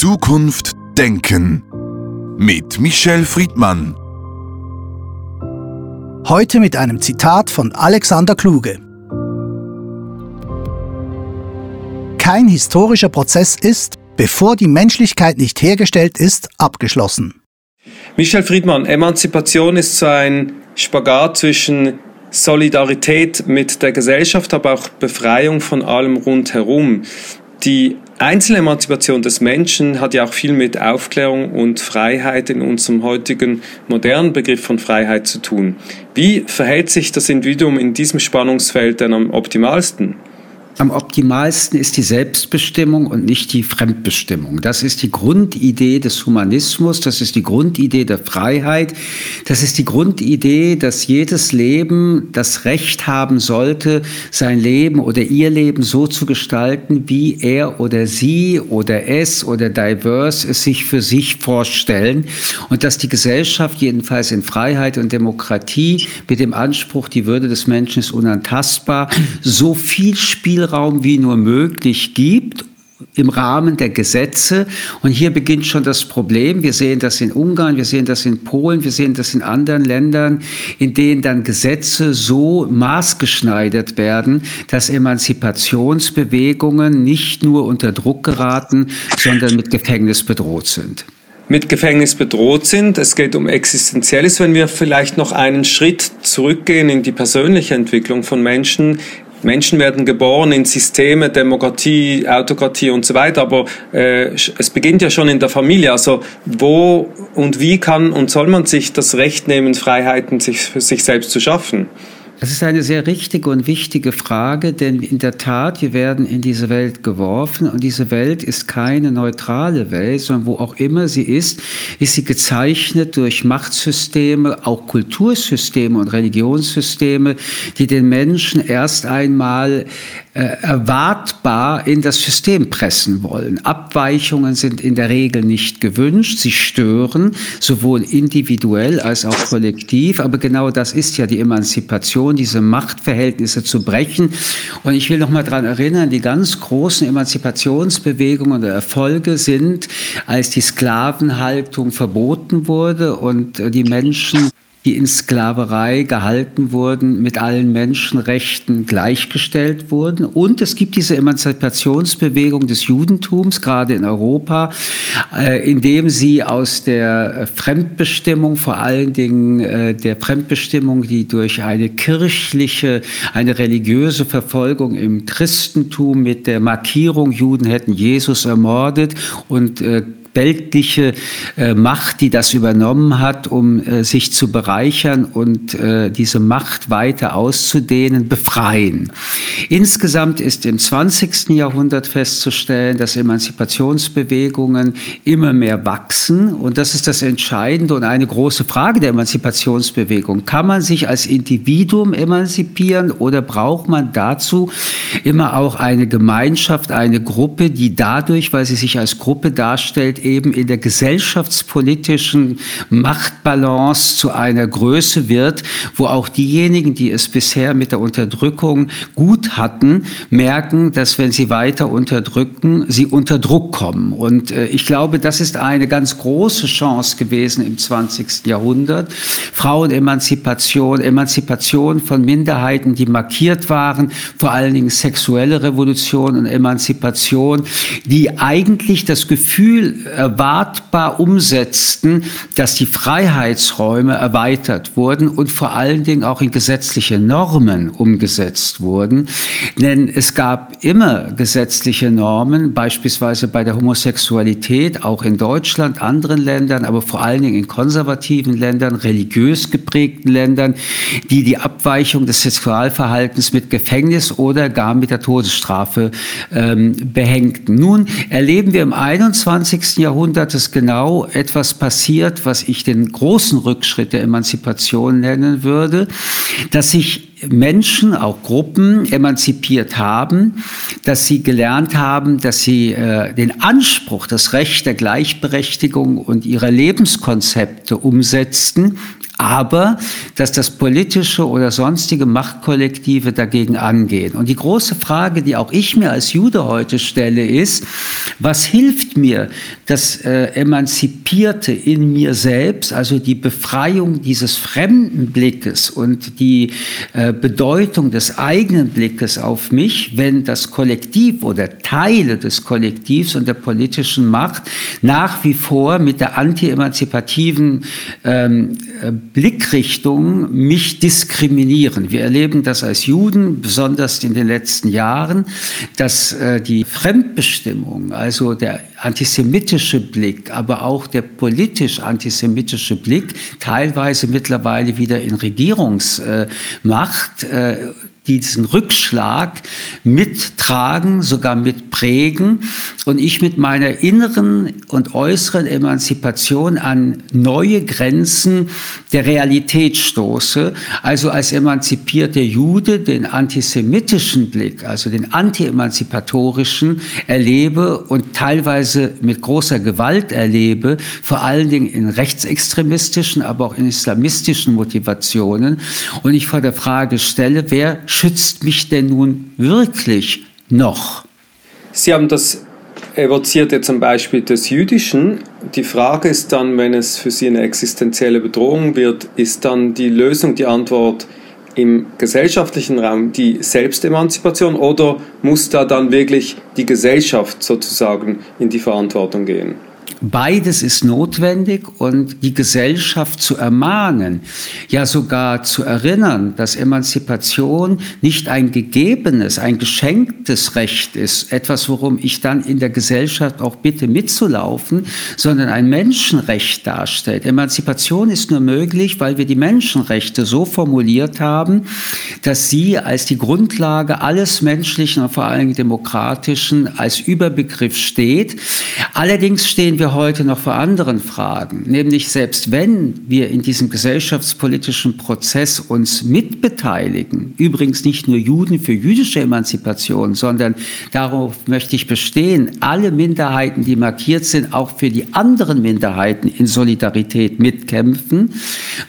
Zukunft denken mit Michel Friedmann. Heute mit einem Zitat von Alexander Kluge. Kein historischer Prozess ist, bevor die Menschlichkeit nicht hergestellt ist, abgeschlossen. Michel Friedmann, Emanzipation ist so ein Spagat zwischen Solidarität mit der Gesellschaft, aber auch Befreiung von allem rundherum. Die Einzelemanzipation des Menschen hat ja auch viel mit Aufklärung und Freiheit in unserem heutigen modernen Begriff von Freiheit zu tun. Wie verhält sich das Individuum in diesem Spannungsfeld denn am optimalsten? am optimalsten ist die Selbstbestimmung und nicht die Fremdbestimmung. Das ist die Grundidee des Humanismus, das ist die Grundidee der Freiheit, das ist die Grundidee, dass jedes Leben das Recht haben sollte, sein Leben oder ihr Leben so zu gestalten, wie er oder sie oder es oder diverse es sich für sich vorstellen und dass die Gesellschaft jedenfalls in Freiheit und Demokratie mit dem Anspruch, die Würde des Menschen ist unantastbar, so viel Spielraum Wie nur möglich gibt im Rahmen der Gesetze. Und hier beginnt schon das Problem. Wir sehen das in Ungarn, wir sehen das in Polen, wir sehen das in anderen Ländern, in denen dann Gesetze so maßgeschneidert werden, dass Emanzipationsbewegungen nicht nur unter Druck geraten, sondern mit Gefängnis bedroht sind mit Gefängnis bedroht sind. Es geht um Existenzielles. Wenn wir vielleicht noch einen Schritt zurückgehen in die persönliche Entwicklung von Menschen, Menschen werden geboren in Systeme, Demokratie, Autokratie und so weiter, aber äh, es beginnt ja schon in der Familie. Also wo und wie kann und soll man sich das Recht nehmen, Freiheiten sich für sich selbst zu schaffen? Das ist eine sehr richtige und wichtige Frage, denn in der Tat, wir werden in diese Welt geworfen und diese Welt ist keine neutrale Welt, sondern wo auch immer sie ist, ist sie gezeichnet durch Machtsysteme, auch Kultursysteme und Religionssysteme, die den Menschen erst einmal äh, erwartbar in das System pressen wollen. Abweichungen sind in der Regel nicht gewünscht, sie stören, sowohl individuell als auch kollektiv, aber genau das ist ja die Emanzipation, diese Machtverhältnisse zu brechen. Und ich will noch mal daran erinnern, die ganz großen Emanzipationsbewegungen oder Erfolge sind, als die Sklavenhaltung verboten wurde und die Menschen die in Sklaverei gehalten wurden, mit allen Menschenrechten gleichgestellt wurden. Und es gibt diese Emanzipationsbewegung des Judentums, gerade in Europa, äh, indem sie aus der Fremdbestimmung, vor allen Dingen äh, der Fremdbestimmung, die durch eine kirchliche, eine religiöse Verfolgung im Christentum mit der Markierung, Juden hätten Jesus ermordet und äh, weltliche äh, Macht, die das übernommen hat, um äh, sich zu bereichern und äh, diese Macht weiter auszudehnen, befreien. Insgesamt ist im 20. Jahrhundert festzustellen, dass Emanzipationsbewegungen immer mehr wachsen und das ist das Entscheidende und eine große Frage der Emanzipationsbewegung. Kann man sich als Individuum emanzipieren oder braucht man dazu immer auch eine Gemeinschaft, eine Gruppe, die dadurch, weil sie sich als Gruppe darstellt, eben in der gesellschaftspolitischen Machtbalance zu einer Größe wird, wo auch diejenigen, die es bisher mit der Unterdrückung gut hatten, merken, dass wenn sie weiter unterdrücken, sie unter Druck kommen. Und äh, ich glaube, das ist eine ganz große Chance gewesen im 20. Jahrhundert. Frauenemanzipation, Emanzipation von Minderheiten, die markiert waren, vor allen Dingen sexuelle Revolution und Emanzipation, die eigentlich das Gefühl erwartbar umsetzten, dass die Freiheitsräume erweitert wurden und vor allen Dingen auch in gesetzliche Normen umgesetzt wurden. Denn es gab immer gesetzliche Normen, beispielsweise bei der Homosexualität, auch in Deutschland, anderen Ländern, aber vor allen Dingen in konservativen Ländern, religiös geprägten Ländern, die die Abweichung des Sexualverhaltens mit Gefängnis oder gar mit der Todesstrafe ähm, behängten. Nun erleben wir im 21. Jahrhundert ist genau etwas passiert, was ich den großen Rückschritt der Emanzipation nennen würde, dass sich Menschen, auch Gruppen emanzipiert haben, dass sie gelernt haben, dass sie äh, den Anspruch, das Recht der Gleichberechtigung und ihre Lebenskonzepte umsetzten, aber dass das politische oder sonstige Machtkollektive dagegen angehen. Und die große Frage, die auch ich mir als Jude heute stelle, ist, Was hilft mir das äh, Emanzipierte in mir selbst, also die Befreiung dieses fremden Blickes und die äh, Bedeutung des eigenen Blickes auf mich, wenn das Kollektiv oder Teile des Kollektivs und der politischen Macht nach wie vor mit der anti-emanzipativen ähm, äh, Blickrichtung mich diskriminieren. Wir erleben das als Juden, besonders in den letzten Jahren, dass äh, die Fremdbestimmung, also der antisemitische Blick, aber auch der politisch antisemitische Blick teilweise mittlerweile wieder in Regierungsmacht äh, diesen Rückschlag mittragen, sogar mitprägen und ich mit meiner inneren und äußeren Emanzipation an neue Grenzen der Realität stoße, also als emanzipierter Jude den antisemitischen Blick, also den anti-emanzipatorischen erlebe und teilweise mit großer Gewalt erlebe, vor allen Dingen in rechtsextremistischen, aber auch in islamistischen Motivationen. Und ich vor der Frage stelle, wer schützt mich denn nun wirklich noch? Sie haben das evoziert ja zum Beispiel des Jüdischen. Die Frage ist dann, wenn es für Sie eine existenzielle Bedrohung wird, ist dann die Lösung, die Antwort im gesellschaftlichen Raum die Selbstemanzipation oder muss da dann wirklich die Gesellschaft sozusagen in die Verantwortung gehen? Beides ist notwendig und die Gesellschaft zu ermahnen, ja sogar zu erinnern, dass Emanzipation nicht ein gegebenes, ein geschenktes Recht ist, etwas, worum ich dann in der Gesellschaft auch bitte mitzulaufen, sondern ein Menschenrecht darstellt. Emanzipation ist nur möglich, weil wir die Menschenrechte so formuliert haben, dass sie als die Grundlage alles Menschlichen und vor allem Demokratischen als Überbegriff steht. Allerdings stehen wir heute noch vor anderen Fragen, nämlich selbst wenn wir in diesem gesellschaftspolitischen Prozess uns mitbeteiligen, übrigens nicht nur Juden für jüdische Emanzipation, sondern darauf möchte ich bestehen, alle Minderheiten, die markiert sind, auch für die anderen Minderheiten in Solidarität mitkämpfen.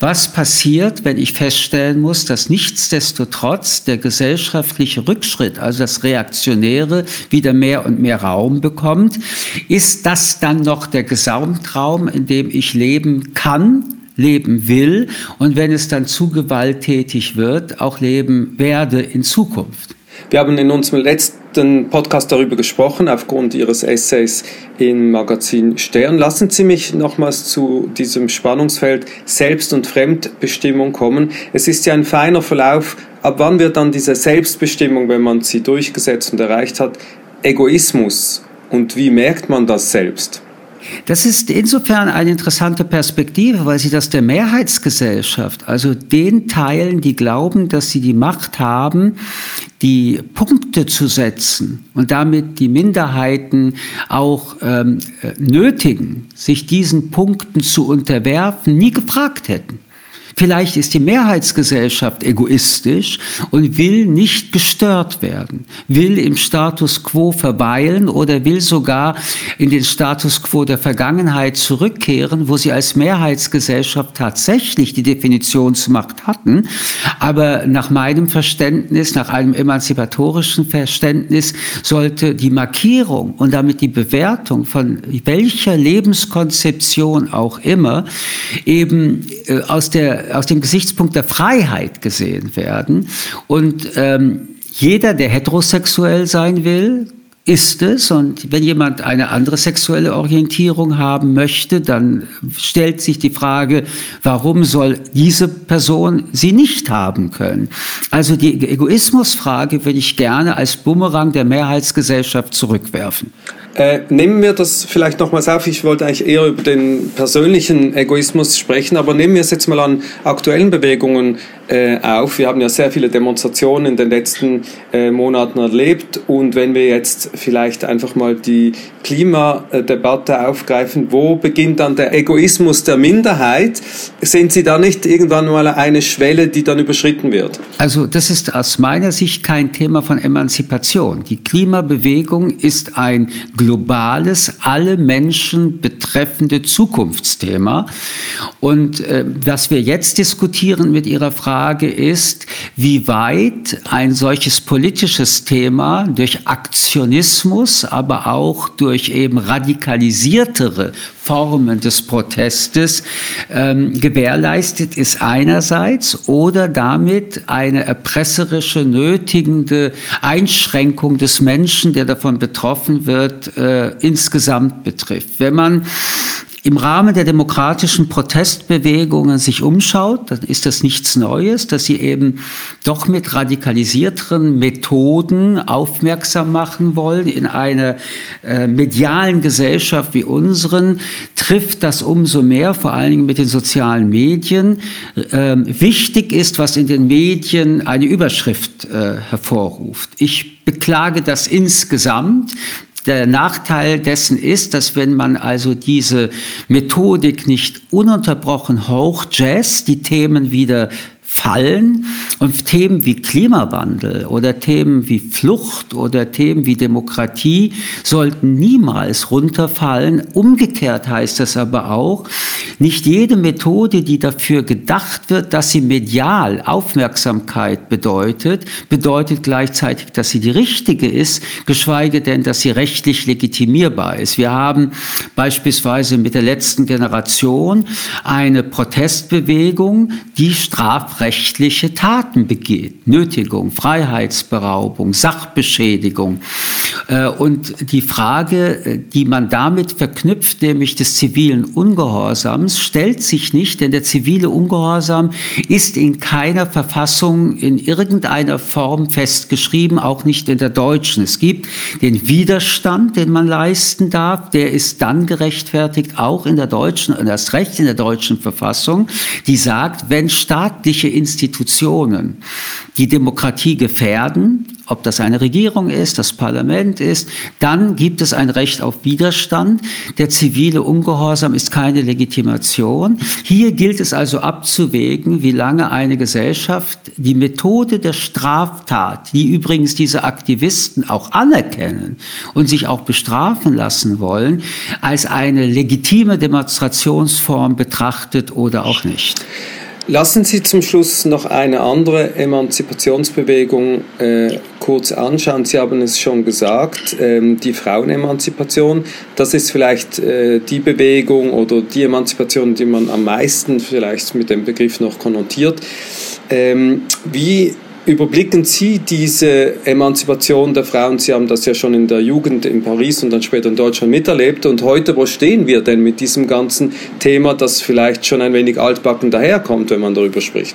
Was passiert, wenn ich feststellen muss, dass nichtsdestotrotz der gesellschaftliche Rückschritt, also das Reaktionäre, wieder mehr und mehr Raum bekommt? Ist das dann noch der Gesamtraum, in dem ich leben kann, leben will und wenn es dann zu gewalttätig wird, auch leben werde in Zukunft. Wir haben in unserem letzten Podcast darüber gesprochen, aufgrund Ihres Essays im Magazin Stern. Lassen Sie mich nochmals zu diesem Spannungsfeld Selbst- und Fremdbestimmung kommen. Es ist ja ein feiner Verlauf. Ab wann wird dann diese Selbstbestimmung, wenn man sie durchgesetzt und erreicht hat, Egoismus? Und wie merkt man das selbst? Das ist insofern eine interessante Perspektive, weil sie das der Mehrheitsgesellschaft, also den Teilen, die glauben, dass sie die Macht haben, die Punkte zu setzen und damit die Minderheiten auch ähm, äh, nötigen, sich diesen Punkten zu unterwerfen, nie gefragt hätten. Vielleicht ist die Mehrheitsgesellschaft egoistisch und will nicht gestört werden, will im Status quo verweilen oder will sogar in den Status quo der Vergangenheit zurückkehren, wo sie als Mehrheitsgesellschaft tatsächlich die Definitionsmacht hatten. Aber nach meinem Verständnis, nach einem emanzipatorischen Verständnis, sollte die Markierung und damit die Bewertung von welcher Lebenskonzeption auch immer eben äh, aus der aus dem Gesichtspunkt der Freiheit gesehen werden. Und ähm, jeder, der heterosexuell sein will, ist es. Und wenn jemand eine andere sexuelle Orientierung haben möchte, dann stellt sich die Frage, warum soll diese Person sie nicht haben können? Also die Egoismusfrage würde ich gerne als Bumerang der Mehrheitsgesellschaft zurückwerfen. Äh, nehmen wir das vielleicht nochmals auf. Ich wollte eigentlich eher über den persönlichen Egoismus sprechen, aber nehmen wir es jetzt mal an aktuellen Bewegungen äh, auf. Wir haben ja sehr viele Demonstrationen in den letzten äh, Monaten erlebt und wenn wir jetzt vielleicht einfach mal die Klimadebatte aufgreifen, wo beginnt dann der Egoismus der Minderheit? Sind Sie da nicht irgendwann mal eine Schwelle, die dann überschritten wird? Also das ist aus meiner Sicht kein Thema von Emanzipation. Die Klimabewegung ist ein globales, alle Menschen betreffende Zukunftsthema. Und äh, was wir jetzt diskutieren mit Ihrer Frage, Frage ist, wie weit ein solches politisches Thema durch Aktionismus, aber auch durch eben radikalisiertere Formen des Protestes ähm, gewährleistet ist einerseits oder damit eine erpresserische, nötigende Einschränkung des Menschen, der davon betroffen wird, äh, insgesamt betrifft. Wenn man im Rahmen der demokratischen Protestbewegungen sich umschaut, dann ist das nichts Neues, dass sie eben doch mit radikalisierteren Methoden aufmerksam machen wollen. In einer äh, medialen Gesellschaft wie unseren trifft das umso mehr, vor allen Dingen mit den sozialen Medien. Ähm, wichtig ist, was in den Medien eine Überschrift äh, hervorruft. Ich beklage das insgesamt. Der Nachteil dessen ist, dass wenn man also diese Methodik nicht ununterbrochen hochjazz, die Themen wieder fallen und Themen wie Klimawandel oder Themen wie Flucht oder Themen wie Demokratie sollten niemals runterfallen. Umgekehrt heißt das aber auch, nicht jede Methode, die dafür gedacht wird, dass sie medial Aufmerksamkeit bedeutet, bedeutet gleichzeitig, dass sie die richtige ist, geschweige denn, dass sie rechtlich legitimierbar ist. Wir haben beispielsweise mit der letzten Generation eine Protestbewegung, die strafrechtlich strafrechtliche Taten begeht. Nötigung, Freiheitsberaubung, Sachbeschädigung. Äh, und die Frage, äh, die man damit verknüpft, nämlich des zivilen Ungehorsams, stellt sich nicht, denn der zivile Ungehorsam ist in keiner Verfassung in irgendeiner Form festgeschrieben, auch nicht in der deutschen. Es gibt den Widerstand, den man leisten darf, der ist dann gerechtfertigt, auch in der deutschen, das Recht in der deutschen Verfassung, die sagt, wenn staatliche Institutionen die Demokratie gefährden, ob das eine Regierung ist, das Parlament ist, dann gibt es ein Recht auf Widerstand. Der zivile Ungehorsam ist keine Legitimation. Hier gilt es also abzuwägen, wie lange eine Gesellschaft die Methode der Straftat, die übrigens diese Aktivisten auch anerkennen und sich auch bestrafen lassen wollen, als eine legitime Demonstrationsform betrachtet oder auch nicht. Lassen Sie zum Schluss noch eine andere Emanzipationsbewegung äh, kurz anschauen. Sie haben es schon gesagt, ähm, die Frauenemanzipation. Das ist vielleicht äh, die Bewegung oder die Emanzipation, die man am meisten vielleicht mit dem Begriff noch konnotiert. Ähm, wie überblicken Sie diese Emanzipation der Frauen? Sie haben das ja schon in der Jugend in Paris und dann später in Deutschland miterlebt. Und heute, wo stehen wir denn mit diesem ganzen Thema, das vielleicht schon ein wenig altbacken daherkommt, wenn man darüber spricht?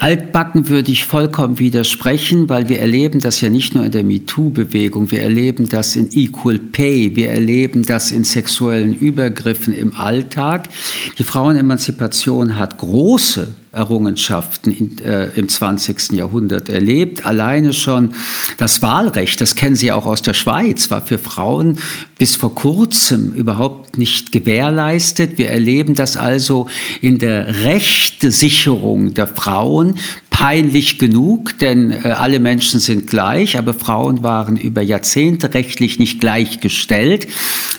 Altbacken würde ich vollkommen widersprechen, weil wir erleben das ja nicht nur in der MeToo-Bewegung, wir erleben das in Equal Pay, wir erleben das in sexuellen Übergriffen im Alltag. Die Frauenemanzipation hat große Errungenschaften in, äh, im 20. Jahrhundert erlebt. Alleine schon das Wahlrecht, das kennen Sie auch aus der Schweiz, war für Frauen bis vor kurzem überhaupt nicht gewährleistet. Wir erleben das also in der Rechtesicherung der Frauen peinlich genug, denn äh, alle Menschen sind gleich, aber Frauen waren über Jahrzehnte rechtlich nicht gleichgestellt.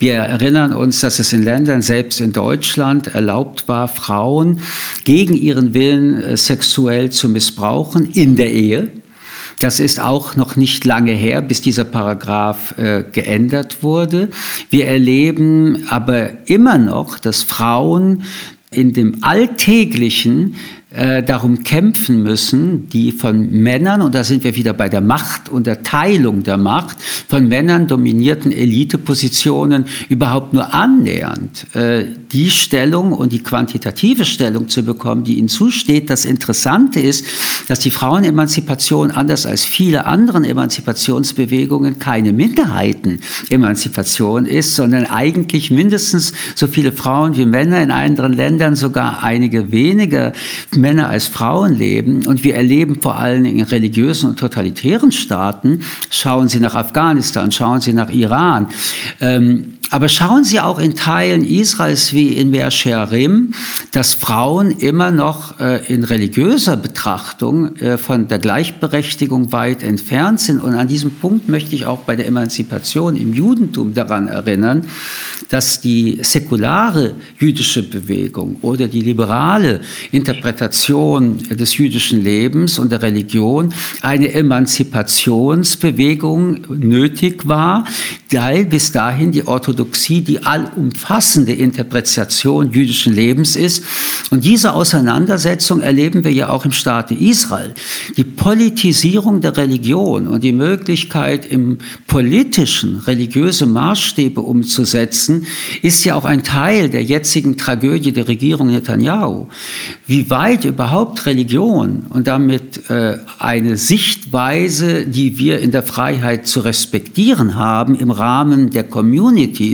Wir erinnern uns, dass es in Ländern, selbst in Deutschland, erlaubt war, Frauen gegen ihren Willen äh, sexuell zu missbrauchen in der Ehe. Das ist auch noch nicht lange her, bis dieser Paragraph äh, geändert wurde. Wir erleben aber immer noch, dass Frauen in dem alltäglichen äh, darum kämpfen müssen, die von Männern, und da sind wir wieder bei der Macht und der Teilung der Macht, von Männern dominierten Elitepositionen überhaupt nur annähernd äh, die Stellung und die quantitative Stellung zu bekommen, die ihnen zusteht. Das Interessante ist, dass die Frauenemanzipation anders als viele anderen Emanzipationsbewegungen keine Minderheitenemanzipation ist, sondern eigentlich mindestens so viele Frauen wie Männer in anderen Ländern, sogar einige weniger Männer als Frauen leben und wir erleben vor allem in religiösen und totalitären Staaten, schauen Sie nach Afghanistan, schauen Sie nach Iran, ähm, Aber schauen Sie auch in Teilen Israels wie in Mersherim, dass Frauen immer noch äh, in religiöser Betrachtung äh, von der Gleichberechtigung weit entfernt sind. Und an diesem Punkt möchte ich auch bei der Emanzipation im Judentum daran erinnern, dass die säkulare jüdische Bewegung oder die liberale Interpretation des jüdischen Lebens und der Religion eine Emanzipationsbewegung nötig war, weil bis dahin die Orthodoxie die allumfassende Interpretation jüdischen Lebens ist. Und diese Auseinandersetzung erleben wir ja auch im Staate Israel. Die Politisierung der Religion und die Möglichkeit, im politischen religiöse Maßstäbe umzusetzen, ist ja auch ein Teil der jetzigen Tragödie der Regierung Netanyahu. Wie weit überhaupt Religion und damit äh, eine Sichtweise, die wir in der Freiheit zu respektieren haben, im Rahmen der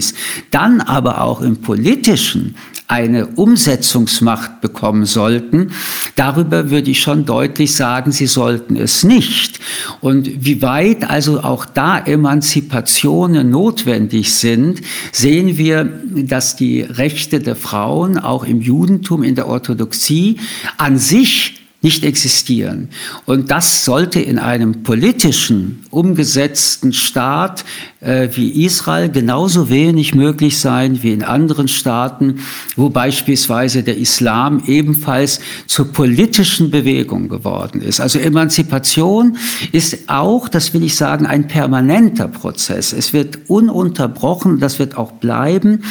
Communities, dann aber auch im politischen eine Umsetzungsmacht bekommen sollten. Darüber würde ich schon deutlich sagen, sie sollten es nicht. Und wie weit also auch da Emanzipationen notwendig sind, sehen wir, dass die Rechte der Frauen auch im Judentum, in der Orthodoxie an sich nicht existieren. Und das sollte in einem politischen, umgesetzten Staat äh, wie Israel genauso wenig möglich sein wie in anderen Staaten, wo beispielsweise der Islam ebenfalls zur politischen Bewegung geworden ist. Also Emanzipation ist auch, das will ich sagen, ein permanenter Prozess. Es wird ununterbrochen, das wird auch bleiben,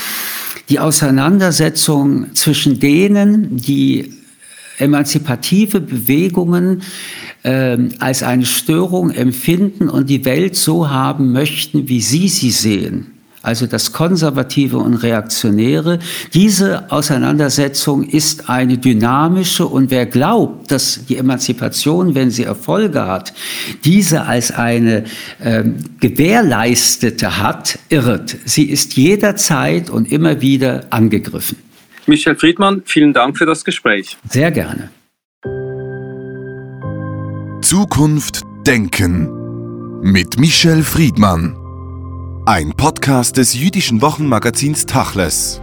die Auseinandersetzung zwischen denen, die emanzipative Bewegungen äh, als eine Störung empfinden und die Welt so haben möchten, wie sie sie sehen. Also das Konservative und Reaktionäre. Diese Auseinandersetzung ist eine dynamische und wer glaubt, dass die Emanzipation, wenn sie Erfolge hat, diese als eine äh, gewährleistete hat, irrt. Sie ist jederzeit und immer wieder angegriffen. Michel Friedmann, vielen Dank für das Gespräch. Sehr gerne. Zukunft Denken mit Michel Friedmann. Ein Podcast des jüdischen Wochenmagazins Tachles.